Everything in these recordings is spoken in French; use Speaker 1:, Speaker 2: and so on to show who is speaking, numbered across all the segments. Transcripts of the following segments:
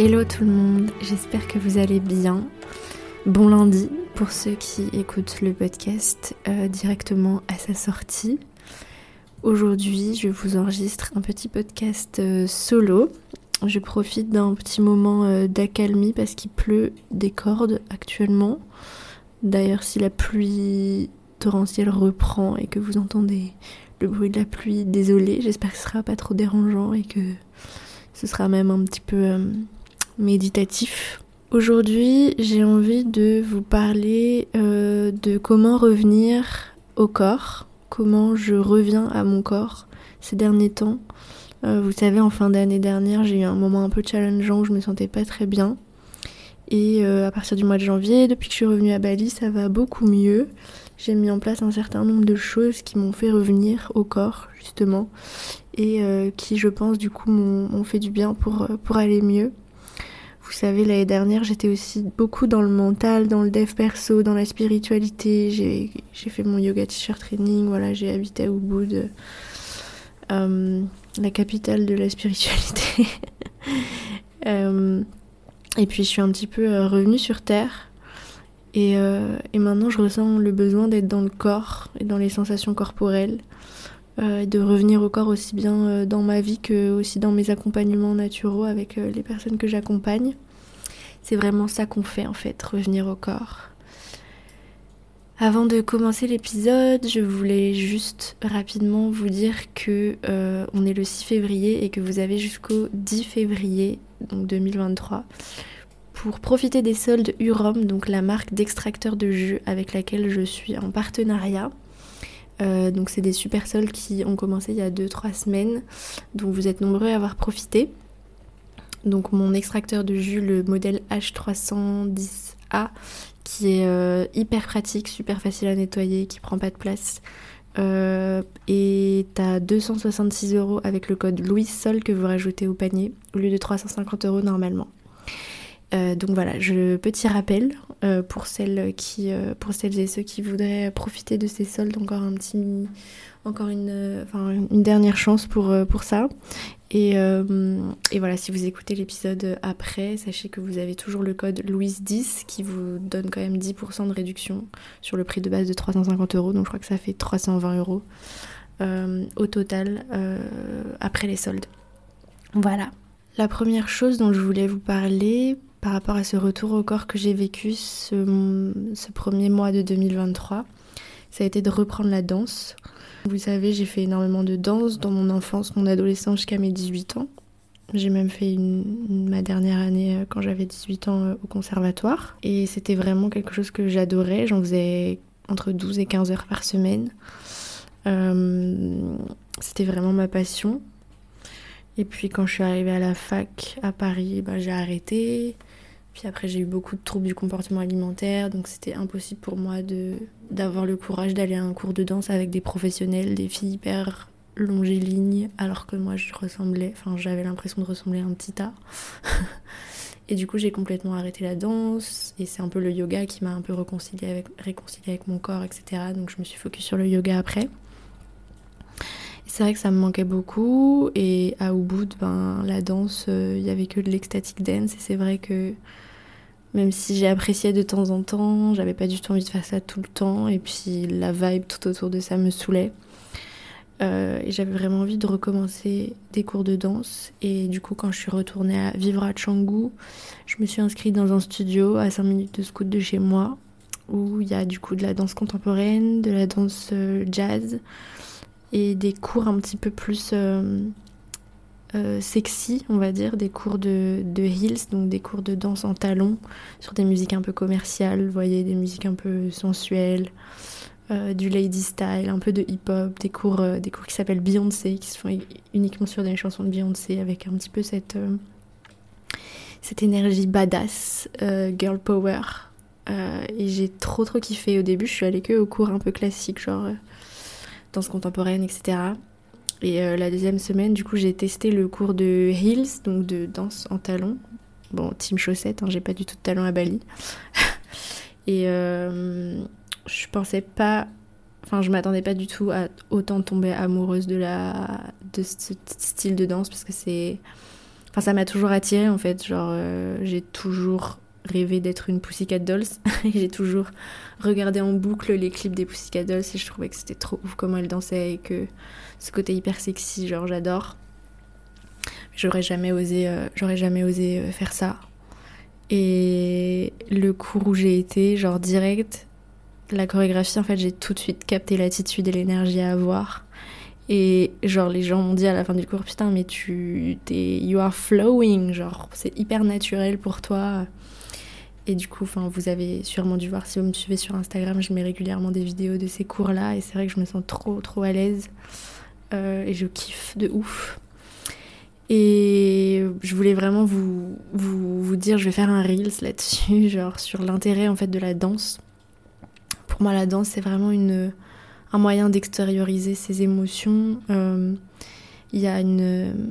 Speaker 1: Hello tout le monde, j'espère que vous allez bien. Bon lundi pour ceux qui écoutent le podcast euh, directement à sa sortie. Aujourd'hui, je vous enregistre un petit podcast euh, solo. Je profite d'un petit moment euh, d'accalmie parce qu'il pleut des cordes actuellement. D'ailleurs, si la pluie torrentielle reprend et que vous entendez le bruit de la pluie, désolé, j'espère que ce sera pas trop dérangeant et que ce sera même un petit peu méditatif. Aujourd'hui, j'ai envie de vous parler euh, de comment revenir au corps, comment je reviens à mon corps ces derniers temps. Euh, vous savez, en fin d'année dernière, j'ai eu un moment un peu challengeant où je me sentais pas très bien. Et euh, à partir du mois de janvier, depuis que je suis revenue à Bali, ça va beaucoup mieux. J'ai mis en place un certain nombre de choses qui m'ont fait revenir au corps, justement, et qui, je pense, du coup, m'ont fait du bien pour, pour aller mieux. Vous savez, l'année dernière, j'étais aussi beaucoup dans le mental, dans le dev perso, dans la spiritualité. J'ai fait mon yoga teacher training, voilà, j'ai habité à Ubud, euh, la capitale de la spiritualité. Euh, et puis je suis un petit peu euh, revenue sur Terre. Et, et maintenant, je ressens le besoin d'être dans le corps et dans les sensations corporelles. De revenir au corps aussi bien dans ma vie que aussi dans mes accompagnements naturaux avec les personnes que j'accompagne. C'est vraiment ça qu'on fait en fait, revenir au corps. Avant de commencer l'épisode, je voulais juste rapidement vous dire que euh, on est le 6 février et que vous avez jusqu'au 10 février, donc 2023, pour profiter des soldes Urom, donc la marque d'extracteur de jus avec laquelle je suis en partenariat. Euh, donc c'est des super soldes qui ont commencé il y a 2-3 semaines, dont vous êtes nombreux à avoir profité. Donc mon extracteur de jus, le modèle H310A, qui est euh, hyper pratique, super facile à nettoyer, qui prend pas de place. Euh, et t'as 266 euros avec le code Louis Sol que vous rajoutez au panier au lieu de 350 euros normalement. Euh, donc voilà, petit rappel pour, celles qui, pour celles et ceux qui voudraient profiter de ces soldes, encore un petit, encore une, une dernière chance pour, pour ça. Euh, et, voilà, si vous écoutez l'épisode après, sachez que vous avez toujours le code Louise10 qui vous donne quand même 10% de réduction sur le prix de base de 350 euros. Donc je crois que ça fait 320 euros euh, au total euh, après les soldes. Voilà. La première chose dont je voulais vous parler par rapport à ce retour au corps que j'ai vécu ce, premier mois de 2023, ça a été de reprendre la danse. Vous savez, j'ai fait énormément de danse dans mon enfance, mon adolescence jusqu'à mes 18 ans. J'ai même fait ma dernière année euh, quand j'avais 18 ans euh, au conservatoire. Et c'était vraiment quelque chose que j'adorais. J'en faisais entre 12 et 15 heures par semaine. Euh, c'était vraiment ma passion. Et puis quand je suis arrivée à la fac à Paris, bah, j'ai arrêté. Puis après, j'ai eu beaucoup de troubles du comportement alimentaire, donc c'était impossible pour moi de d'avoir le courage d'aller à un cours de danse avec des professionnels, des filles hyper longélignes, alors que moi je ressemblais, enfin j'avais l'impression de ressembler à un petit tas. et du coup, j'ai complètement arrêté la danse, et c'est un peu le yoga qui m'a un peu réconcilié avec, mon corps, etc. Donc je me suis focus sur le yoga après. C'est vrai que ça me manquait beaucoup et à Ubud, ben, la danse, euh, il y avait que de l'ecstatic dance et c'est vrai que même si j'ai apprécié de temps en temps, j'avais pas du tout envie de faire ça tout le temps. Et puis la vibe tout autour de ça me saoulait. Euh, et j'avais vraiment envie de recommencer des cours de danse. Et du coup, quand je suis retournée à vivre à Canggu, je me suis inscrite dans un studio à 5 minutes de scout de chez moi, où il y a du coup de la danse contemporaine, de la danse euh, jazz et des cours un petit peu plus euh, euh, sexy, on va dire, des cours de, de heels, donc des cours de danse en talons, sur des musiques un peu commerciales, vous voyez, des musiques un peu sensuelles, euh, du lady style, un peu de hip-hop, des cours, euh, des cours qui s'appellent Beyoncé, qui se font uniquement sur des chansons de Beyoncé, avec un petit peu cette, cette énergie badass, girl power. et j'ai trop trop kiffé au début, je suis allée que aux cours un peu classiques, genre danse contemporaine, etc. Et euh, la deuxième semaine, du coup, j'ai testé le cours de heels, donc de danse en talons. Bon, team chaussette, hein, j'ai pas du tout de talons à Bali. et euh, je pensais pas. Enfin, je m'attendais pas du tout à autant tomber amoureuse de, la, de ce style de danse parce que c'est. Enfin, ça m'a toujours attiré en fait. Genre, j'ai toujours rêvé d'être une Pussycat Dolls. j'ai toujours regardé en boucle les clips des Pussycat Dolls et je trouvais que c'était trop ouf comment elles dansaient et que ce côté hyper sexy, genre j'adore. J'aurais jamais osé, j'aurais jamais osé faire ça. Et le cours où j'ai été, genre direct, la chorégraphie, en fait, j'ai tout de suite capté l'attitude et l'énergie à avoir. Et genre, les gens m'ont dit à la fin du cours, putain, mais tu t'es, you are flowing, genre, c'est hyper naturel pour toi. Et du coup, vous avez sûrement dû voir si vous me suivez sur Instagram, je mets régulièrement des vidéos de ces cours-là, et c'est vrai que je me sens trop, trop à l'aise. Euh, et je kiffe de ouf. Et je voulais vraiment vous, vous, dire, je vais faire un Reels là-dessus, genre sur l'intérêt en fait de la danse. Pour moi, la danse, c'est vraiment une, un moyen d'extérioriser ses émotions. Euh, y a une...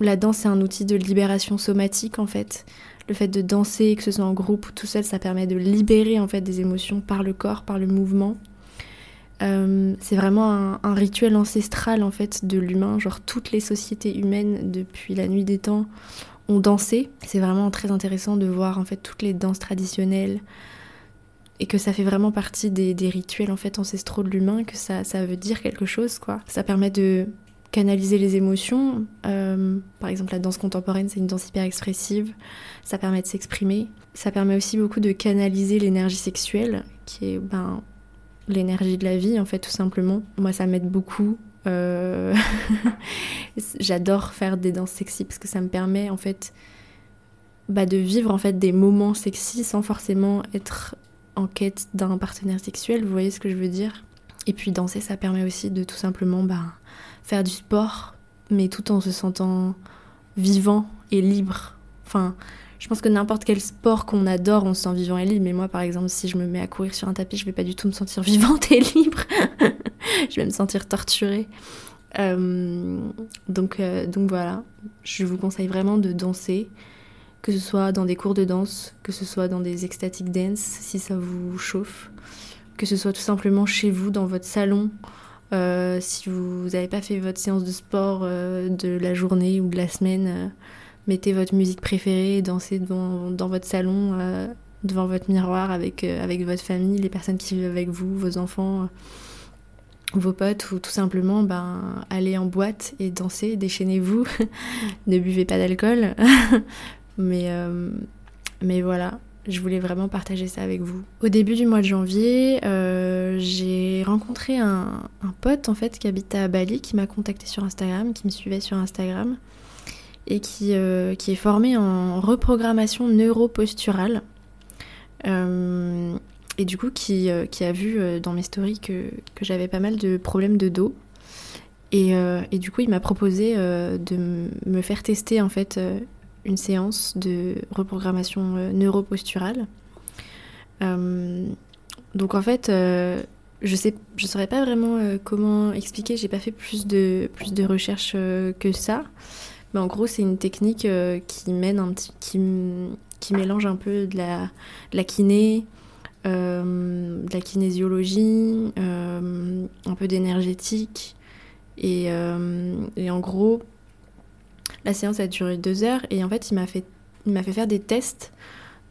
Speaker 1: La danse, c'est un outil de libération somatique en fait. Le fait de danser, que ce soit en groupe ou tout seul, ça permet de libérer en fait des émotions par le corps, par le mouvement. Euh, c'est vraiment un, rituel ancestral en fait de l'humain. Genre toutes les sociétés humaines depuis la nuit des temps ont dansé. C'est vraiment très intéressant de voir en fait toutes les danses traditionnelles et que ça fait vraiment partie des, rituels en fait ancestraux de l'humain. Que ça, ça veut dire quelque chose quoi. Ça permet de canaliser les émotions. Euh, par exemple, la danse contemporaine, c'est une danse hyper expressive. Ça permet de s'exprimer. Ça permet aussi beaucoup de canaliser l'énergie sexuelle, qui est ben, l'énergie de la vie, en fait, tout simplement. Moi, ça m'aide beaucoup. Euh, j'adore faire des danses sexy parce que ça me permet, en fait, bah, de vivre en fait des moments sexy sans forcément être en quête d'un partenaire sexuel. Vous voyez ce que je veux dire? Et puis danser, ça permet aussi de tout simplement bah, faire du sport, mais tout en se sentant vivant et libre. Enfin, je pense que n'importe quel sport qu'on adore, on se sent vivant et libre. Mais moi, par exemple, si je me mets à courir sur un tapis, je vais pas du tout me sentir vivante et libre. je vais me sentir torturée. Euh, donc, euh, donc voilà, je vous conseille vraiment de danser, que ce soit dans des cours de danse, que ce soit dans des ecstatic dance, si ça vous chauffe, que ce soit tout simplement chez vous, dans votre salon. Euh, si vous n'avez pas fait votre séance de sport de la journée ou de la semaine, mettez votre musique préférée, dansez devant, dans votre salon, euh, devant votre miroir avec, euh, avec votre famille, les personnes qui vivent avec vous, vos enfants, euh, vos potes, ou tout simplement ben, allez en boîte et dansez, déchaînez-vous, ne buvez pas d'alcool. mais, mais voilà, je voulais vraiment partager ça avec vous. Au début du mois de janvier, j'ai rencontré un, un, pote en fait qui habite à Bali, qui m'a contacté sur Instagram, qui me suivait sur Instagram et qui, euh, qui est formé en reprogrammation neuroposturale. Euh, et du coup, qui, euh, qui, a vu dans mes stories que, que j'avais pas mal de problèmes de dos. Et, et du coup, il m'a proposé de me faire tester en fait une séance de reprogrammation neuroposturale. donc en fait, je sais, je saurais pas vraiment comment expliquer. J'ai pas fait plus de plus de recherches que ça en gros, c'est une technique euh, qui mène un petit, qui, qui, mélange un peu de la, la kiné, euh, de la kinésiologie, euh, un peu d'énergétique. Et, et, en gros, la séance a duré deux heures et en fait, il m'a fait, il m'a fait faire des tests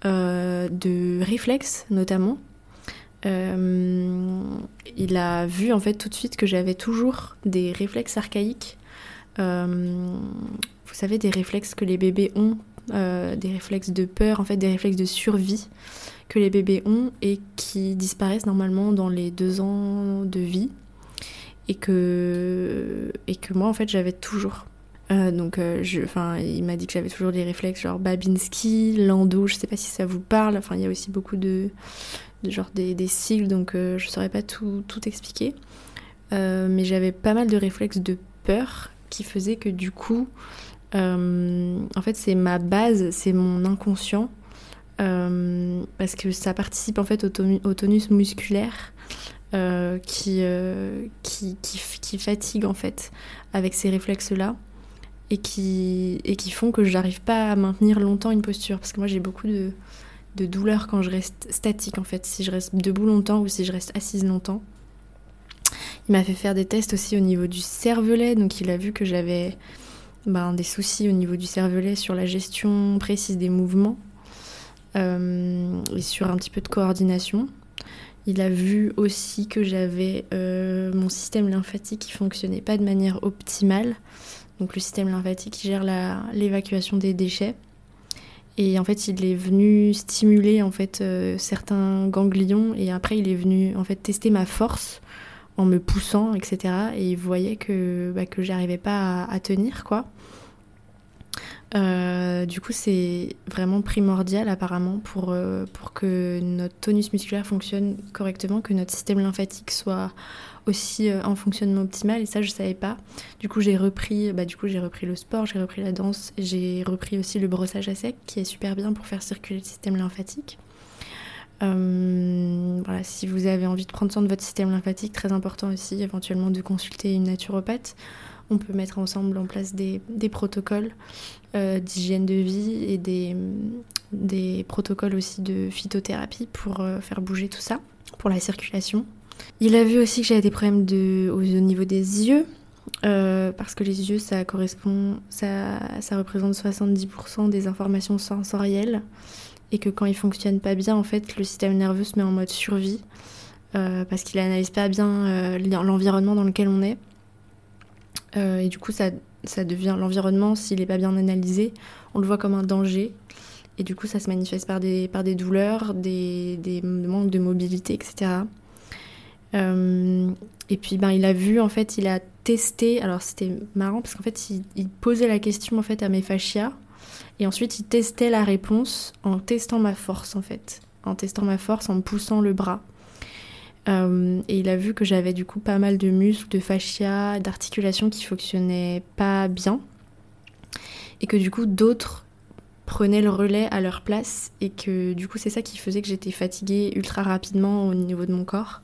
Speaker 1: de réflexes notamment. il a vu en fait tout de suite que j'avais toujours des réflexes archaïques vous savez, des réflexes que les bébés ont, euh, des réflexes de peur, en fait, des réflexes de survie que les bébés ont et qui disparaissent normalement dans les deux ans de vie et que, et que moi, en fait, j'avais toujours. Euh, donc, euh, je, il m'a dit que j'avais toujours des réflexes genre Babinski, Lando, je sais pas si ça vous parle. Enfin, il y a aussi beaucoup de, genre des, des, sigles, donc je saurais pas tout, tout expliquer. mais j'avais pas mal de réflexes de peur qui faisaient que du coup, euh, en fait, c'est ma base, c'est mon inconscient. Euh, parce que ça participe en fait au, tonus musculaire euh, qui, qui, qui, fatigue en fait avec ces réflexes-là et qui, et qui font que j'arrive pas à maintenir longtemps une posture. Parce que moi j'ai beaucoup de, de douleur quand je reste statique en fait, si je reste debout longtemps ou si je reste assise longtemps. Il m'a fait faire des tests aussi au niveau du cervelet, donc il a vu que j'avais ben, des soucis au niveau du cervelet sur la gestion précise des mouvements et sur un petit peu de coordination. Il a vu aussi que j'avais mon système lymphatique qui fonctionnait pas de manière optimale. Donc le système lymphatique qui gère l'évacuation des déchets. Et en fait, il est venu stimuler en fait euh, certains ganglions et après il est venu en fait tester ma force en me poussant, etc. Et il voyait que bah, que j'arrivais pas à, tenir quoi. Euh, du coup, c'est vraiment primordial apparemment euh, pour que notre tonus musculaire fonctionne correctement, que notre système lymphatique soit aussi euh, en fonctionnement optimal et ça je savais pas. Du coup j'ai repris, bah, du coup j'ai repris le sport, j'ai repris la danse, j'ai repris aussi le brossage à sec qui est super bien pour faire circuler le système lymphatique. Euh, voilà, si vous avez envie de prendre soin de votre système lymphatique, très important aussi éventuellement de consulter une naturopathe. On peut mettre ensemble en place des, des protocoles euh, d'hygiène de vie et des, des protocoles aussi de phytothérapie pour faire bouger tout ça, pour la circulation. Il a vu aussi que j'avais des problèmes au, niveau des yeux, euh, parce que les yeux, ça correspond, ça, représente 70% des informations sensorielles, et que quand ils fonctionnent pas bien, en fait, le système nerveux se met en mode survie, euh, parce qu'il analyse pas bien euh, l'environnement dans lequel on est. et du coup, ça, devient l'environnement, s'il n'est pas bien analysé, on le voit comme un danger. Et du coup, ça se manifeste par des, par des douleurs, des, des manques de mobilité, etc. Euh, et puis ben, il a vu, en fait, il a testé. Alors c'était marrant parce qu'en fait, il, posait la question en fait à mes fascias. Et ensuite, il testait la réponse en testant ma force, en fait. En testant ma force, en me poussant le bras. Euh, et il a vu que j'avais du coup pas mal de muscles, de fascia, d'articulations qui fonctionnaient pas bien. Et que du coup, d'autres prenaient le relais à leur place. Et que du coup, c'est ça qui faisait que j'étais fatiguée ultra rapidement au niveau de mon corps.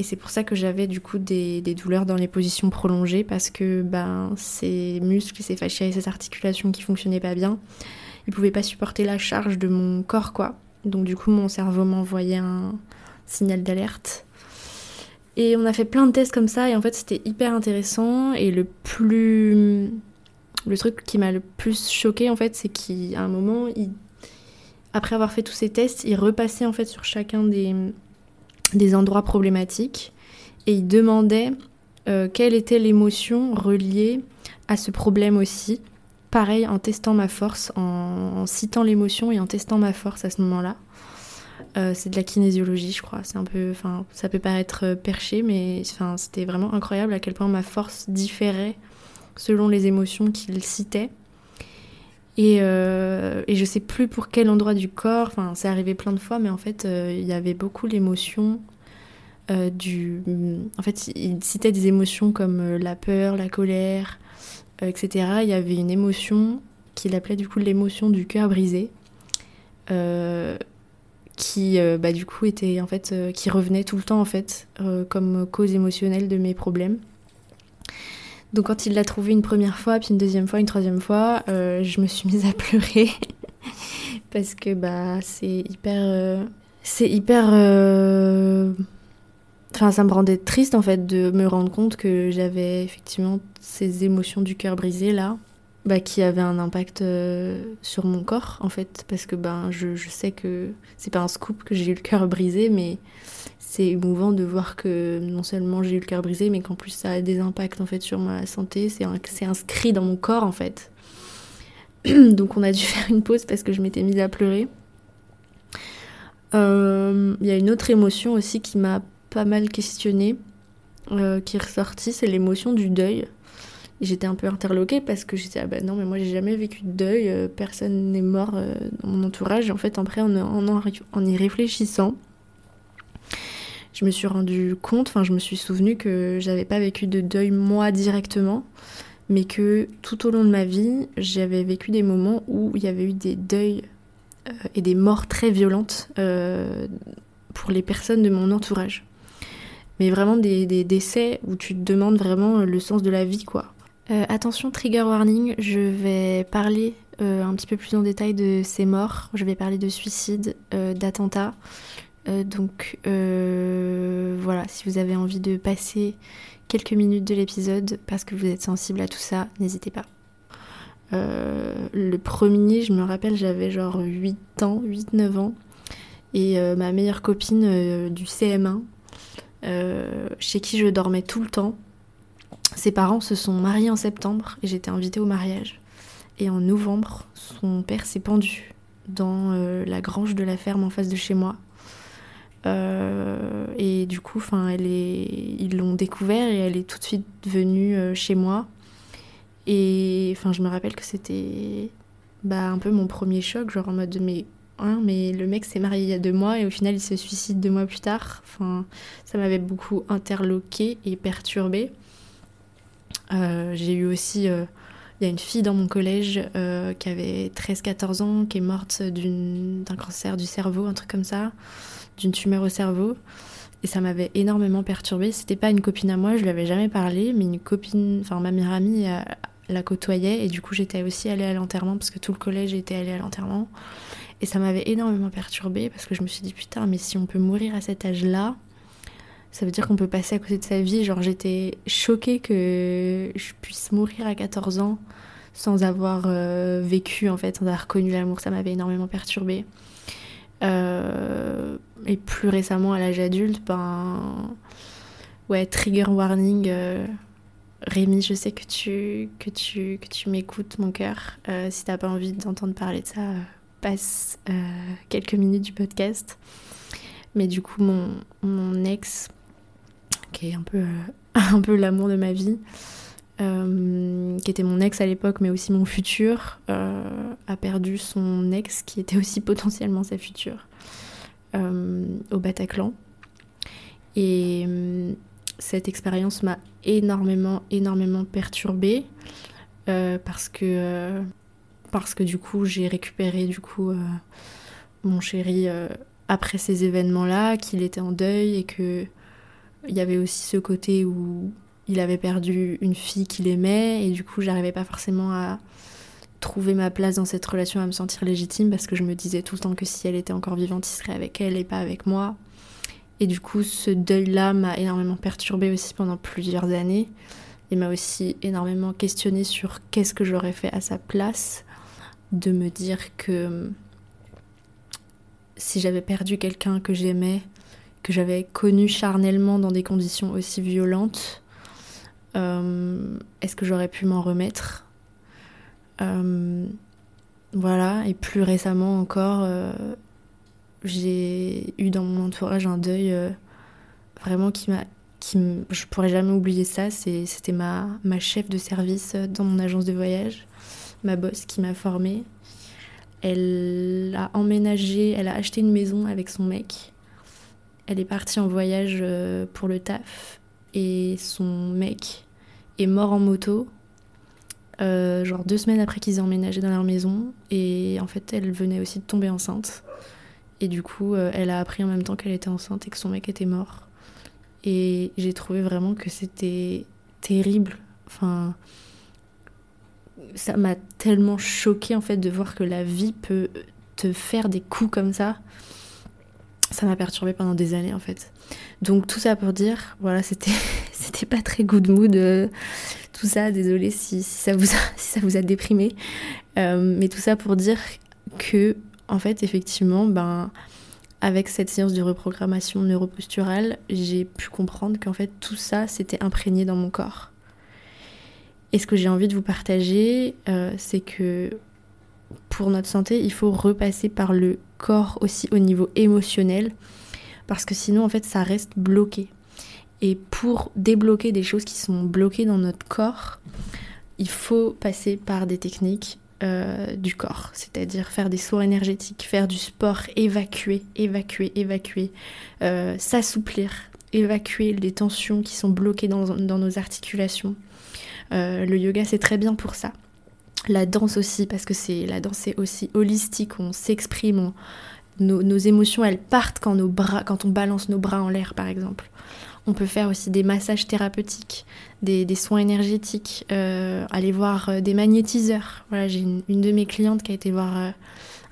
Speaker 1: Et c'est pour ça que j'avais du coup des, douleurs dans les positions prolongées parce que ben, ces muscles, ces fascias et ces articulations qui fonctionnaient pas bien, ils pouvaient pas supporter la charge de mon corps quoi. Donc du coup mon cerveau m'envoyait un signal d'alerte. Et on a fait plein de tests comme ça et en fait c'était hyper intéressant et le plus le truc qui m'a le plus choqué en fait c'est qu'à un moment après avoir fait tous ces tests, il repassait en fait sur chacun des des endroits problématiques et il demandait euh, quelle était l'émotion reliée à ce problème aussi. Pareil, en testant ma force, en, citant l'émotion et en testant ma force à ce moment-là. Euh, c'est de la kinésiologie, je crois. C'est un peu, enfin, ça peut paraître euh, perché, mais enfin, c'était vraiment incroyable à quel point ma force différait selon les émotions qu'il citait. Et, et, je sais plus pour quel endroit du corps, enfin c'est arrivé plein de fois, mais en fait il y avait beaucoup l'émotion euh, du... En fait, il citait des émotions comme euh, la peur, la colère, euh, etc. Il y avait une émotion qu'il appelait du coup l'émotion du cœur brisé. qui bah, du coup était en fait qui revenait tout le temps en fait comme cause émotionnelle de mes problèmes donc quand il l'a trouvé une première fois puis une deuxième fois une troisième fois je me suis mise à pleurer. Parce que bah c'est hyper c'est hyper Enfin, ça me rendait triste en fait de me rendre compte que j'avais effectivement ces émotions du cœur brisé là, bah, qui avaient un impact euh, sur mon corps en fait, parce que ben je sais que c'est pas un scoop que j'ai eu le cœur brisé, mais c'est émouvant de voir que non seulement j'ai eu le cœur brisé, mais qu'en plus ça a des impacts en fait sur ma santé, c'est inscrit dans mon corps en fait. Donc on a dû faire une pause parce que je m'étais mise à pleurer. Euh, il y a une autre émotion aussi qui m'a pas mal questionné, euh, qui est ressorti, c'est l'émotion du deuil. J'étais un peu interloquée parce que j'étais ah ben non mais moi j'ai jamais vécu de deuil, euh, personne n'est mort dans mon entourage. Et en fait après en, en, y réfléchissant, je me suis rendu compte, enfin je me suis souvenu que j'avais pas vécu de deuil moi directement, mais que tout au long de ma vie j'avais vécu des moments où il y avait eu des deuils et des morts très violentes pour les personnes de mon entourage. Mais vraiment des, décès où tu te demandes vraiment le sens de la vie, quoi. Euh, attention, trigger warning, je vais parler euh, un petit peu plus en détail de ces morts, je vais parler de suicide, euh, donc voilà, si vous avez envie de passer quelques minutes de l'épisode parce que vous êtes sensible à tout ça, n'hésitez pas. le premier, je me rappelle, j'avais genre 8 ans, 8-9 ans. Et ma meilleure copine du CM1, chez qui je dormais tout le temps, ses parents se sont mariés en septembre et j'étais invitée au mariage. Et en novembre, son père s'est pendu dans euh, la grange de la ferme en face de chez moi. Euh, et du coup, elle est... ils l'ont découvert et elle est tout de suite venue euh, chez moi. Et enfin, je me rappelle que c'était bah, un peu mon premier choc, genre en mode mais, hein, mais le mec s'est marié il y a deux mois et au final il se suicide deux mois plus tard. Enfin, ça m'avait beaucoup interloqué et perturbé. J'ai eu aussi il y a une fille dans mon collège euh, qui avait 13-14 ans, qui est morte d'un cancer du cerveau, un truc comme ça, d'une tumeur au cerveau. Et ça m'avait énormément perturbée. C'était pas une copine à moi, je lui avais jamais parlé, mais une copine, enfin ma meilleure amie euh, la côtoyait. Et du coup, j'étais aussi allée à l'enterrement parce que tout le collège était allé à l'enterrement. Et ça m'avait énormément perturbée parce que je me suis dit, putain, mais si on peut mourir à cet âge-là, ça veut dire qu'on peut passer à côté de sa vie. Genre, j'étais choquée que je puisse mourir à 14 ans sans avoir euh, vécu, en fait, sans avoir connu l'amour. Ça m'avait énormément perturbée. Euh, et plus récemment, à l'âge adulte, ben. Ouais, trigger warning. Euh, Rémi, je sais que tu, que tu, que tu m'écoutes, mon cœur. si t'as pas envie d'entendre parler de ça, passe quelques minutes du podcast. Mais du coup, mon, mon ex, qui est un peu, un peu l'amour de ma vie, euh, qui était mon ex à l'époque, mais aussi mon futur, euh, a perdu son ex, qui était aussi potentiellement sa future, euh, au Bataclan. Et cette expérience m'a énormément, énormément perturbée, parce que parce que du coup j'ai récupéré du coup mon chéri après ces événements-là, qu'il était en deuil et que il y avait aussi ce côté où il avait perdu une fille qu'il aimait et du coup j'arrivais pas forcément à trouver ma place dans cette relation, à me sentir légitime parce que je me disais tout le temps que si elle était encore vivante, il serait avec elle et pas avec moi. Et du coup ce deuil-là m'a énormément perturbée aussi pendant plusieurs années et m'a aussi énormément questionné sur qu'est-ce que j'aurais fait à sa place, de me dire que si j'avais perdu quelqu'un que j'aimais, que j'avais connu charnellement dans des conditions aussi violentes, est-ce que j'aurais pu m'en remettre euh, Voilà, et plus récemment encore, euh, j'ai eu dans mon entourage un deuil vraiment qui m'a qui je pourrais jamais oublier ça c'était ma, ma chef de service dans mon agence de voyage ma boss qui m'a formée. Elle a emménagé elle a acheté une maison avec son mec. Elle est partie en voyage euh, pour le taf et son mec est mort en moto, euh, genre deux semaines après qu'ils aient emménagé dans leur maison. Et en fait, elle venait aussi de tomber enceinte. Et du coup, euh, elle a appris en même temps qu'elle était enceinte et que son mec était mort. Et j'ai trouvé vraiment que c'était terrible. Enfin, ça m'a tellement choqué en fait de voir que la vie peut te faire des coups comme ça ça m'a perturbée pendant des années en fait. Donc tout ça pour dire, voilà, c'était c'était pas très good mood euh, tout ça. Désolée si, ça vous a, si ça vous a déprimé, euh, mais tout ça pour dire que en fait effectivement, ben avec cette séance de reprogrammation neuroposturale, j'ai pu comprendre qu'en fait tout ça s'était imprégné dans mon corps. Et ce que j'ai envie de vous partager, euh, c'est que pour notre santé, il faut repasser par le corps aussi au niveau émotionnel, parce que sinon, en fait, ça reste bloqué. Et pour débloquer des choses qui sont bloquées dans notre corps, il faut passer par des techniques euh, du corps, c'est-à-dire faire des soins énergétiques, faire du sport, évacuer, évacuer, évacuer, euh, s'assouplir, évacuer les tensions qui sont bloquées dans, nos articulations. Euh, le yoga, c'est très bien pour ça la danse aussi, parce que c'est la danse est aussi holistique, on s'exprime, nos, émotions elles partent quand, nos bras, quand on balance nos bras en l'air par exemple. On peut faire aussi des massages thérapeutiques, des, soins énergétiques, euh, aller voir euh, des magnétiseurs. Voilà, j'ai une, de mes clientes qui a été voir euh,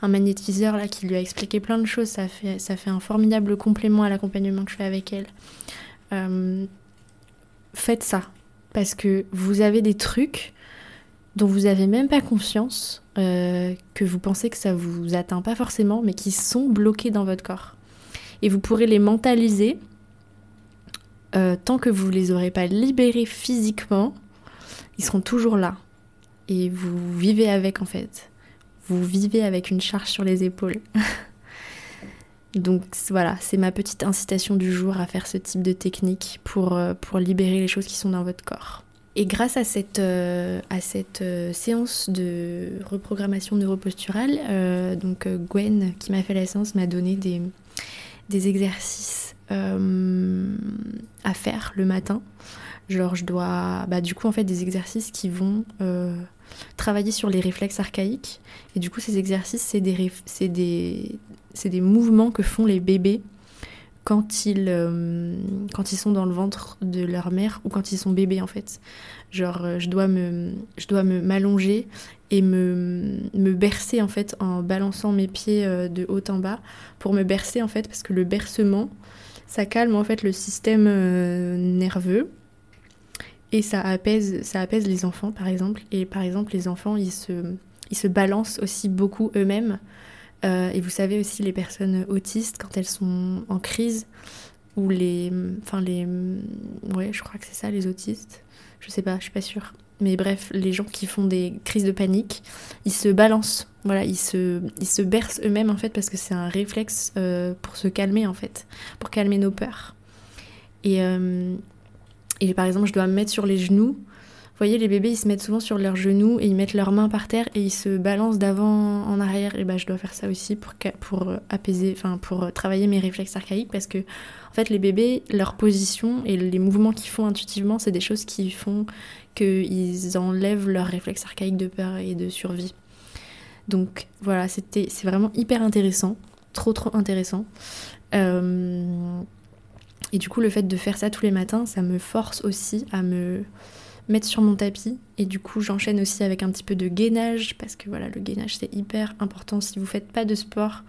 Speaker 1: un magnétiseur là qui lui a expliqué plein de choses. Ça fait, ça fait un formidable complément à l'accompagnement que je fais avec elle. faites ça parce que vous avez des trucs dont vous n'avez même pas conscience, euh, que vous pensez que ça vous atteint pas forcément, mais qui sont bloqués dans votre corps. Et vous pourrez les mentaliser euh, tant que vous les aurez pas libérés physiquement, ils seront toujours là. Et vous vivez avec en fait. Vous vivez avec une charge sur les épaules. Donc voilà, c'est ma petite incitation du jour à faire ce type de technique pour, euh, pour libérer les choses qui sont dans votre corps. Et grâce à cette, euh, à cette euh, séance de reprogrammation neuroposturale, donc Gwen qui m'a fait la séance m'a donné des, des exercices à faire le matin. Genre je dois, bah, du coup en fait des exercices qui vont travailler sur les réflexes archaïques. Et du coup ces exercices c'est des, des, des mouvements que font les bébés quand ils, euh, quand ils sont dans le ventre de leur mère ou quand ils sont bébés en fait. Genre euh, je dois me je dois me m'allonger et me, me bercer en fait en balançant mes pieds euh, de haut en bas pour me bercer en fait parce que le bercement ça calme en fait le système nerveux et ça apaise ça apaise les enfants par exemple et par exemple les enfants ils se ils se balancent aussi beaucoup eux-mêmes euh, et vous savez aussi les personnes autistes quand elles sont en crise ou les, enfin les, ouais, je crois que c'est ça les autistes. Je sais pas, je suis pas sûre. Mais bref, les gens qui font des crises de panique, ils se balancent, voilà, ils se, ils se bercent eux-mêmes en fait parce que c'est un réflexe euh, pour se calmer en fait, pour calmer nos peurs. Et, euh, et par exemple, je dois me mettre sur les genoux voyez, les bébés, ils se mettent souvent sur leurs genoux et ils mettent leurs mains par terre et ils se balancent d'avant en arrière. Et ben, je dois faire ça aussi pour, pour euh, apaiser, enfin, pour euh, travailler mes réflexes archaïques parce que, en fait, les bébés, leur position et les mouvements qu'ils font intuitivement, c'est des choses qui font qu'ils enlèvent leurs réflexes archaïques de peur et de survie. Donc voilà, c'était, c'est vraiment hyper intéressant, trop trop intéressant. Euh, et du coup, le fait de faire ça tous les matins, ça me force aussi à me mettre sur mon tapis. Et du coup, j'enchaîne aussi avec un petit peu de gainage, parce que voilà, le gainage c'est hyper important. Si vous faites pas de sport,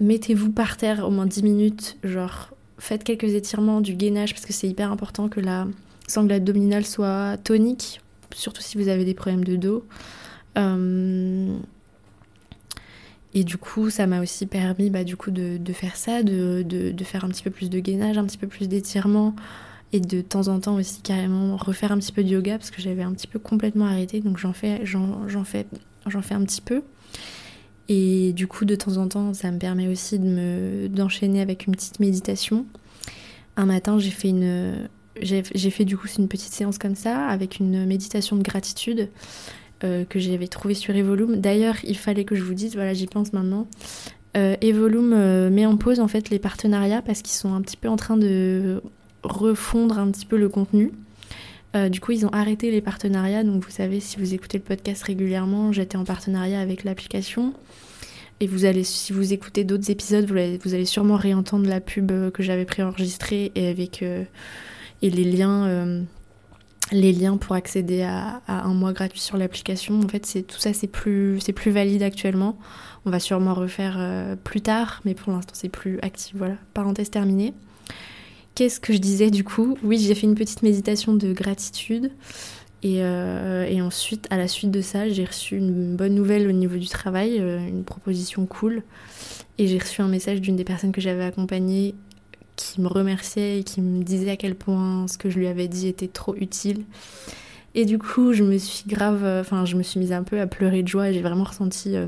Speaker 1: mettez-vous par terre au moins 10 minutes, genre faites quelques étirements, du gainage, parce que c'est hyper important que la sangle abdominale soit tonique, surtout si vous avez des problèmes de dos. Euh, et du coup, ça m'a aussi permis bah, du coup, de, faire ça, de, de, faire un petit peu plus de gainage, un petit peu plus d'étirement, et de temps en temps aussi carrément refaire un petit peu de yoga parce que j'avais un petit peu complètement arrêté donc j'en fais j'en fais j'en fais un petit peu. Et du coup de temps en temps ça me permet aussi de me d'enchaîner avec une petite méditation. Un matin j'ai fait une j'ai fait du coup une petite séance comme ça avec une méditation de gratitude euh, que j'avais trouvée sur Evolume. D'ailleurs il fallait que je vous dise voilà j'y pense maintenant euh, Evolume euh, met en pause en fait les partenariats parce qu'ils sont un petit peu en train de refondre un petit peu le contenu. Euh, du coup, ils ont arrêté les partenariats. Donc, vous savez, si vous écoutez le podcast régulièrement, j'étais en partenariat avec l'application. Et vous allez, si vous écoutez d'autres épisodes, vous allez, sûrement réentendre la pub que j'avais préenregistrée et avec euh, et les liens, euh, les liens pour accéder à, un mois gratuit sur l'application. En fait, c'est tout ça, c'est plus, c'est plus valide actuellement. On va sûrement refaire plus tard, mais pour l'instant, c'est plus actif. Voilà, parenthèse terminée. Qu'est-ce que je disais du coup? Oui, j'ai fait une petite méditation de gratitude. Euh, et, ensuite, à la suite de ça, j'ai reçu une bonne nouvelle au niveau du travail, euh, une proposition cool. Et j'ai reçu un message d'une des personnes que j'avais accompagnées qui me remerciait et qui me disait à quel point ce que je lui avais dit était trop utile. Et du coup, je me suis grave, enfin, je me suis mise un peu à pleurer de joie et j'ai vraiment ressenti euh,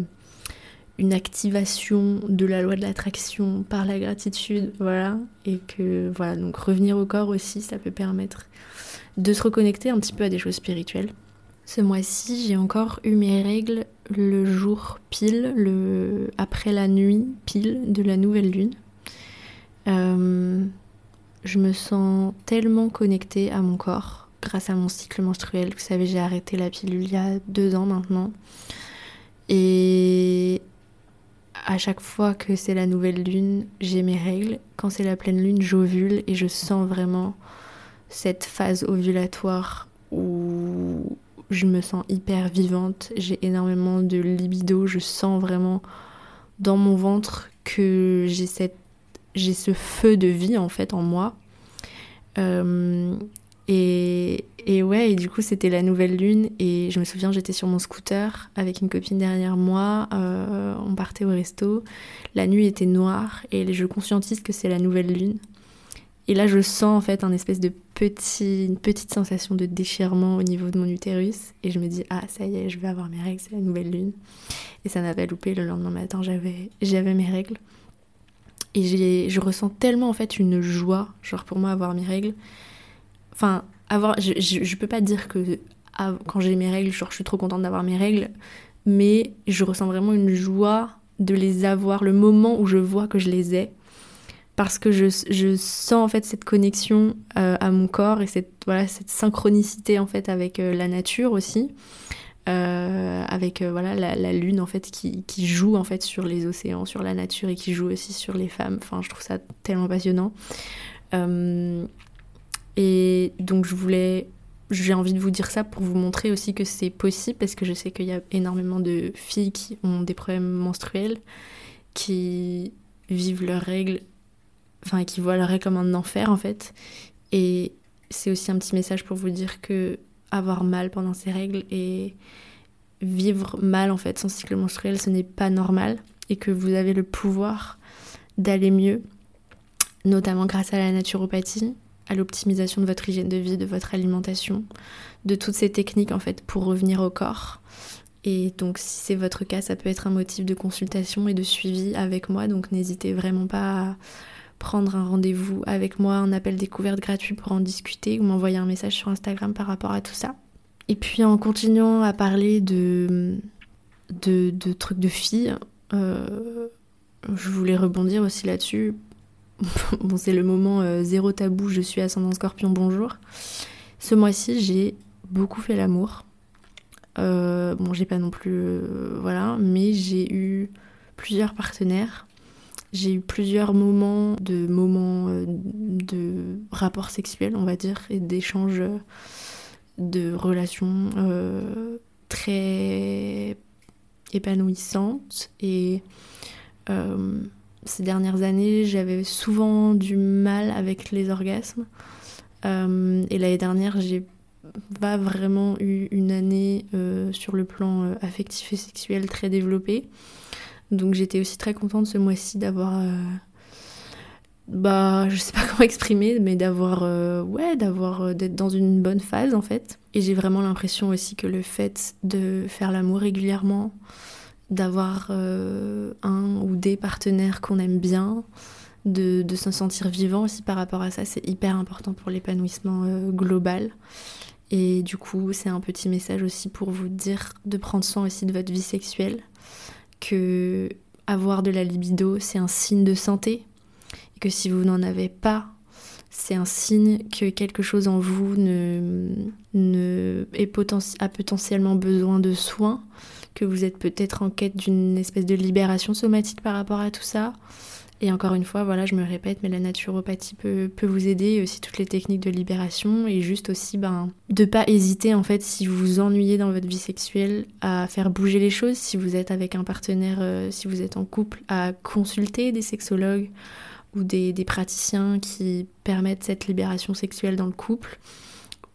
Speaker 1: une activation de la loi de l'attraction par la gratitude, voilà, et que voilà, donc revenir au corps aussi, ça peut permettre de se reconnecter un petit peu à des choses spirituelles. Ce mois-ci, j'ai encore eu mes règles le jour pile, le après la nuit pile de la nouvelle lune. Euh, je me sens tellement connectée à mon corps grâce à mon cycle menstruel. Vous savez, j'ai arrêté la pilule il y a deux ans maintenant. Et à chaque fois que c'est la nouvelle lune, j'ai mes règles. Quand c'est la pleine lune, j'ovule et je sens vraiment cette phase ovulatoire où je me sens hyper vivante, j'ai énormément de libido, je sens vraiment dans mon ventre que j'ai cette j'ai ce feu de vie en fait en moi. Euh, Et, et ouais, et du coup, c'était la nouvelle lune. Et je me souviens, j'étais sur mon scooter avec une copine derrière moi. Euh, on partait au resto. La nuit était noire et je conscientise que c'est la nouvelle lune. Et là, je sens en fait un espèce de petite sensation de déchirement au niveau de mon utérus. Et je me dis, ah, ça y est, je vais avoir mes règles, c'est la nouvelle lune. Et ça n'a pas loupé. Le lendemain matin, j'avais, j'avais mes règles. Et je ressens tellement en fait une joie, genre pour moi, avoir mes règles. Enfin, avoir, je, je, peux pas dire que quand j'ai mes règles, genre je suis trop contente d'avoir mes règles, mais je ressens vraiment une joie de les avoir, le moment où je vois que je les ai parce que je, je, sens en fait cette connexion euh, à mon corps et cette, voilà, cette synchronicité en fait avec euh, la nature aussi. Euh, avec voilà la, la, lune en fait qui, qui, joue en fait sur les océans, sur la nature et qui joue aussi sur les femmes. Enfin, je trouve ça tellement passionnant. Et donc je voulais, j'ai envie de vous dire ça pour vous montrer aussi que c'est possible parce que je sais qu'il y a énormément de filles qui ont des problèmes menstruels, qui vivent leurs règles enfin qui voient leur comme un enfer en fait. Et c'est aussi un petit message pour vous dire que avoir mal pendant ces règles et vivre mal en fait son cycle menstruel, ce n'est pas normal et que vous avez le pouvoir d'aller mieux, notamment grâce à la naturopathie, l'optimisation de votre hygiène de vie, de votre alimentation, de toutes ces techniques en fait pour revenir au corps. Et donc si c'est votre cas, ça peut être un motif de consultation et de suivi avec moi, donc n'hésitez vraiment pas à prendre un rendez-vous avec moi, un appel découverte gratuit pour en discuter ou m'envoyer un message sur Instagram par rapport à tout ça. Et puis en continuant à parler de, de, trucs de filles, euh, je voulais rebondir aussi là-dessus. bon, c'est le moment euh, zéro tabou, je suis ascendant scorpion, bonjour. Ce mois-ci, j'ai beaucoup fait l'amour. Euh, bon, j'ai pas non plus. voilà, mais j'ai eu plusieurs partenaires j'ai eu plusieurs moments de moments euh, de rapports sexuels, on va dire, et d'échanges euh, de relations euh, très épanouissantes. Et ces dernières années, j'avais souvent du mal avec les orgasmes. et l'année dernière, j'ai pas vraiment eu une année sur le plan affectif et sexuel très développée. Donc j'étais aussi très contente ce mois-ci d'avoir euh, bah je sais pas comment exprimer mais d'avoir euh, ouais d'avoir euh, d'être dans une bonne phase en fait et j'ai vraiment l'impression aussi que le fait de faire l'amour régulièrement d'avoir un ou des partenaires qu'on aime bien de, de se sentir vivant aussi par rapport à ça c'est hyper important pour l'épanouissement global. Et du coup c'est un petit message aussi pour vous dire de prendre soin aussi de votre vie sexuelle que avoir de la libido, c'est un signe de santé, et que si vous n'en avez pas, c'est un signe que quelque chose en vous ne, ne est a potentiellement besoin de soins, que vous êtes peut-être en quête d'une espèce de libération somatique par rapport à tout ça, et encore une fois, voilà, je me répète, mais la naturopathie peut, vous aider, aussi toutes les techniques de libération, et juste aussi ben, de pas hésiter, en fait, si vous vous ennuyez dans votre vie sexuelle, à faire bouger les choses, si vous êtes avec un partenaire, euh, si vous êtes en couple, à consulter des sexologues ou des praticiens qui permettent cette libération sexuelle dans le couple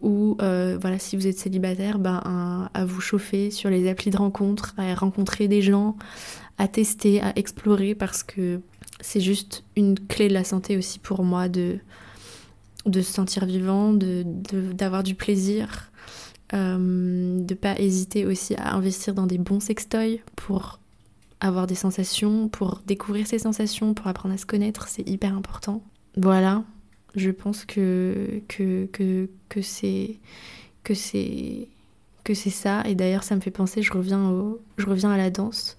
Speaker 1: ou euh, voilà si vous êtes célibataire ben, à vous chauffer sur les applis de rencontre, à rencontrer des gens, à tester, à explorer parce que c'est juste une clé de la santé aussi pour moi de, de se sentir vivant, d'avoir de, du plaisir, euh, de pas hésiter aussi à investir dans des bons sextoys pour avoir des sensations, pour découvrir ces sensations, pour apprendre à se connaître, c'est hyper important. Voilà, je pense que, que, que, que c'est que c'est que c'est ça et d'ailleurs ça me fait penser je reviens je reviens à la danse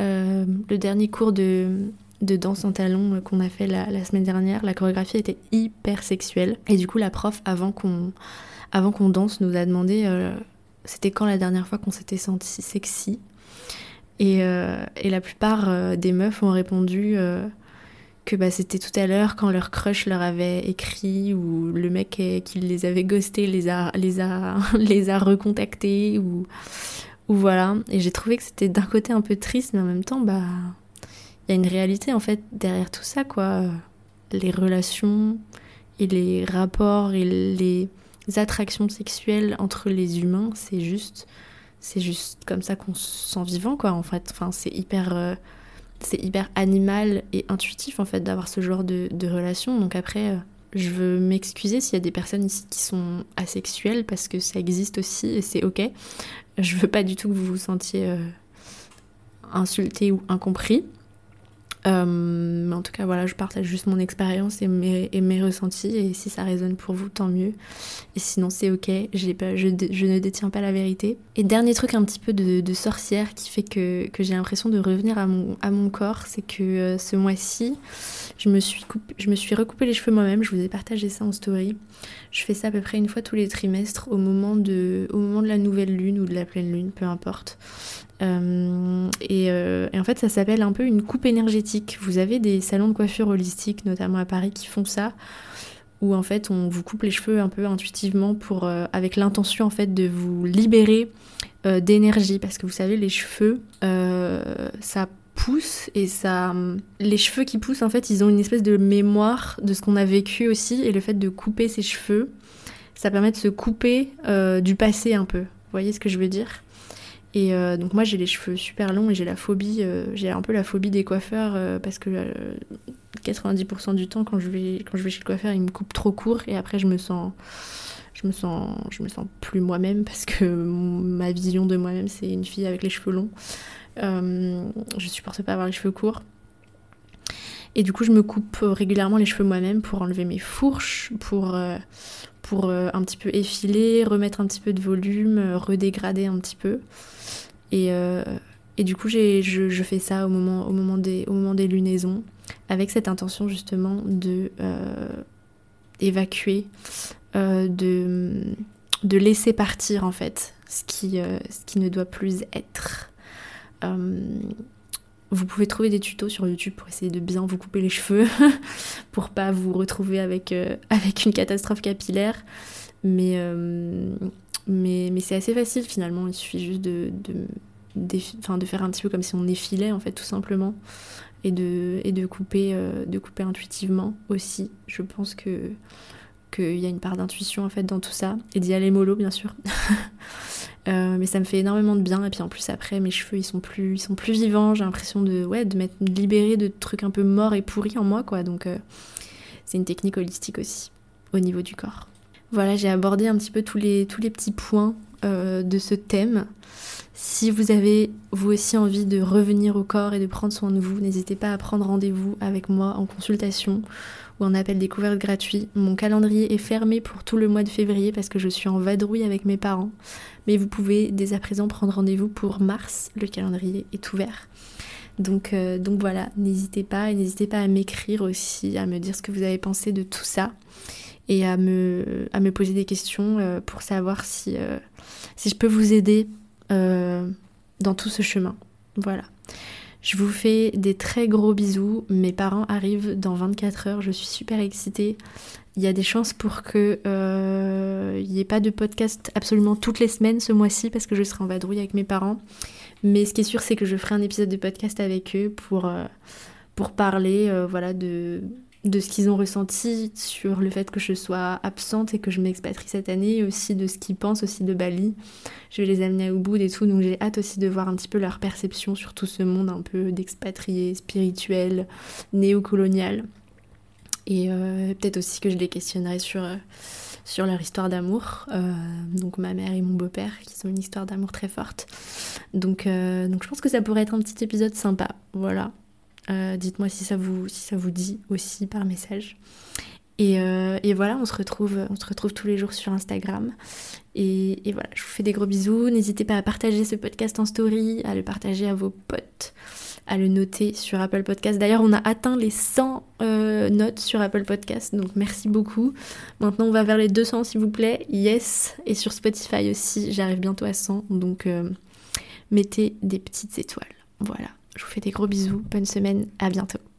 Speaker 1: euh, le dernier cours de de danse en talons qu'on a fait la, semaine dernière, la chorégraphie était hyper sexuelle. Et du coup, la prof, avant qu'on avant qu'on danse, nous a demandé euh, c'était quand la dernière fois qu'on s'était senti sexy. Et, euh, et la plupart euh, des meufs ont répondu que bah, c'était tout à l'heure quand leur crush leur avait écrit ou le mec qui les avait ghostés les a, les a, les a recontactés ou, ou voilà. Et j'ai trouvé que c'était d'un côté un peu triste, mais en même temps, bah il y a une réalité en fait derrière tout ça, quoi. Les relations et les rapports et les attractions sexuelles entre les humains, c'est juste, c'est juste comme ça qu'on se sent vivant, quoi, en fait. Enfin, c'est hyper, euh, c'est hyper animal et intuitif, en fait, d'avoir ce genre de, relation. Donc après, euh, je veux m'excuser s'il y a des personnes ici qui sont asexuelles, parce que ça existe aussi et c'est ok. Je veux pas du tout que vous vous sentiez euh, insulté ou incompris. Euh, mais en tout cas, voilà, je partage juste mon expérience et mes, et ressentis. Et si ça résonne pour vous, tant mieux. Et sinon, c'est ok. Pas, je, je, ne détiens pas la vérité. Et dernier truc un petit peu de, sorcière qui fait que, j'ai l'impression de revenir à mon, corps, c'est que euh, ce mois-ci, je, me suis je me suis recoupé les cheveux moi-même. Je vous ai partagé ça en story. Je fais ça à peu près une fois tous les trimestres au moment de, au moment de la nouvelle lune ou de la pleine lune, peu importe. Euh, euh, et, en fait, ça s'appelle un peu une coupe énergétique. Vous avez des salons de coiffure holistique, notamment à Paris, qui font ça, où en fait on vous coupe les cheveux un peu intuitivement pour, euh, avec l'intention en fait de vous libérer d'énergie, parce que vous savez, les cheveux, ça pousse et ça, les cheveux qui poussent en fait, ils ont une espèce de mémoire de ce qu'on a vécu aussi, et le fait de couper ses cheveux, ça permet de se couper du passé un peu. Vous voyez ce que je veux dire? Et euh, donc moi j'ai les cheveux super longs et j'ai la phobie, euh, j'ai un peu la phobie des coiffeurs euh, parce que 90% du temps quand je vais quand je vais chez le coiffeur il me coupe trop court et après je me sens je me sens je me sens plus moi-même parce que ma vision de moi-même c'est une fille avec les cheveux longs. je supporte pas avoir les cheveux courts. Et du coup je me coupe régulièrement les cheveux moi-même pour enlever mes fourches, pour pour un petit peu effiler, remettre un petit peu de volume, redégrader un petit peu. Euh, et, du coup, je, je, fais ça au moment, au, moment des, au moment des lunaisons, avec cette intention justement de euh, évacuer, euh, de, de laisser partir en fait ce qui, ce qui ne doit plus être. vous pouvez trouver des tutos sur YouTube pour essayer de bien vous couper les cheveux, pour pas vous retrouver avec, avec une catastrophe capillaire. Mais, mais, mais c'est assez facile finalement, il suffit juste de, de, de, faire un petit peu comme si on effilait en fait tout simplement. Et de, et de, couper, euh, de couper intuitivement aussi. Je pense que qu'il y a une part d'intuition en fait dans tout ça. Et d'y aller mollo bien sûr. Euh, mais ça me fait énormément de bien. Et puis en plus après mes cheveux ils sont plus, ils sont plus vivants. J'ai l'impression de, ouais, de m'être libérée de trucs un peu morts et pourris en moi quoi. Donc euh, c'est une technique holistique aussi au niveau du corps. Voilà, j'ai abordé un petit peu tous les, tous les petits points euh, de ce thème. Si vous avez vous aussi envie de revenir au corps et de prendre soin de vous, n'hésitez pas à prendre rendez-vous avec moi en consultation ou en appel découverte gratuit. Mon calendrier est fermé pour tout le mois de février parce que je suis en vadrouille avec mes parents. Mais vous pouvez dès à présent prendre rendez-vous pour mars. Le calendrier est ouvert. Donc, euh, donc voilà, n'hésitez pas et n'hésitez pas à m'écrire aussi, à me dire ce que vous avez pensé de tout ça et à me, à me poser des questions euh, pour savoir si, euh, si je peux vous aider euh, dans tout ce chemin. Voilà. Je vous fais des très gros bisous. Mes parents arrivent dans 24 heures. Je suis super excitée. Il y a des chances pour que il n'y ait pas de podcast absolument toutes les semaines ce mois-ci parce que je serai en vadrouille avec mes parents. Mais ce qui est sûr, c'est que je ferai un épisode de podcast avec eux pour, pour parler voilà, de, de ce qu'ils ont ressenti sur le fait que je sois absente et que je m'expatrie cette année, aussi de ce qu'ils pensent aussi de Bali. Je vais les amener à Ubud et tout, donc j'ai hâte aussi de voir un petit peu leur perception sur tout ce monde un peu d'expatriés, spirituel, néocolonial. Et euh, peut-être aussi que je les questionnerai sur, euh, sur leur histoire d'amour. Euh, donc ma mère et mon beau-père, qui ont une histoire d'amour très forte. Donc, donc je pense que ça pourrait être un petit épisode sympa. Voilà. Euh, dites-moi si ça, vous, si ça vous dit aussi par message. Et, euh, et, voilà, on se, retrouve, on se retrouve tous les jours sur Instagram. Et, et voilà, je vous fais des gros bisous. N'hésitez pas à partager ce podcast en story, à le partager à vos potes, à le noter sur Apple Podcast. D'ailleurs, on a atteint les 100 euh, notes sur Apple Podcast, donc merci beaucoup. Maintenant, on va vers les 200, s'il vous plaît. Yes. Et sur Spotify aussi, j'arrive bientôt à 100. Donc, mettez des petites étoiles. Voilà. Je vous fais des gros bisous, bonne semaine, à bientôt.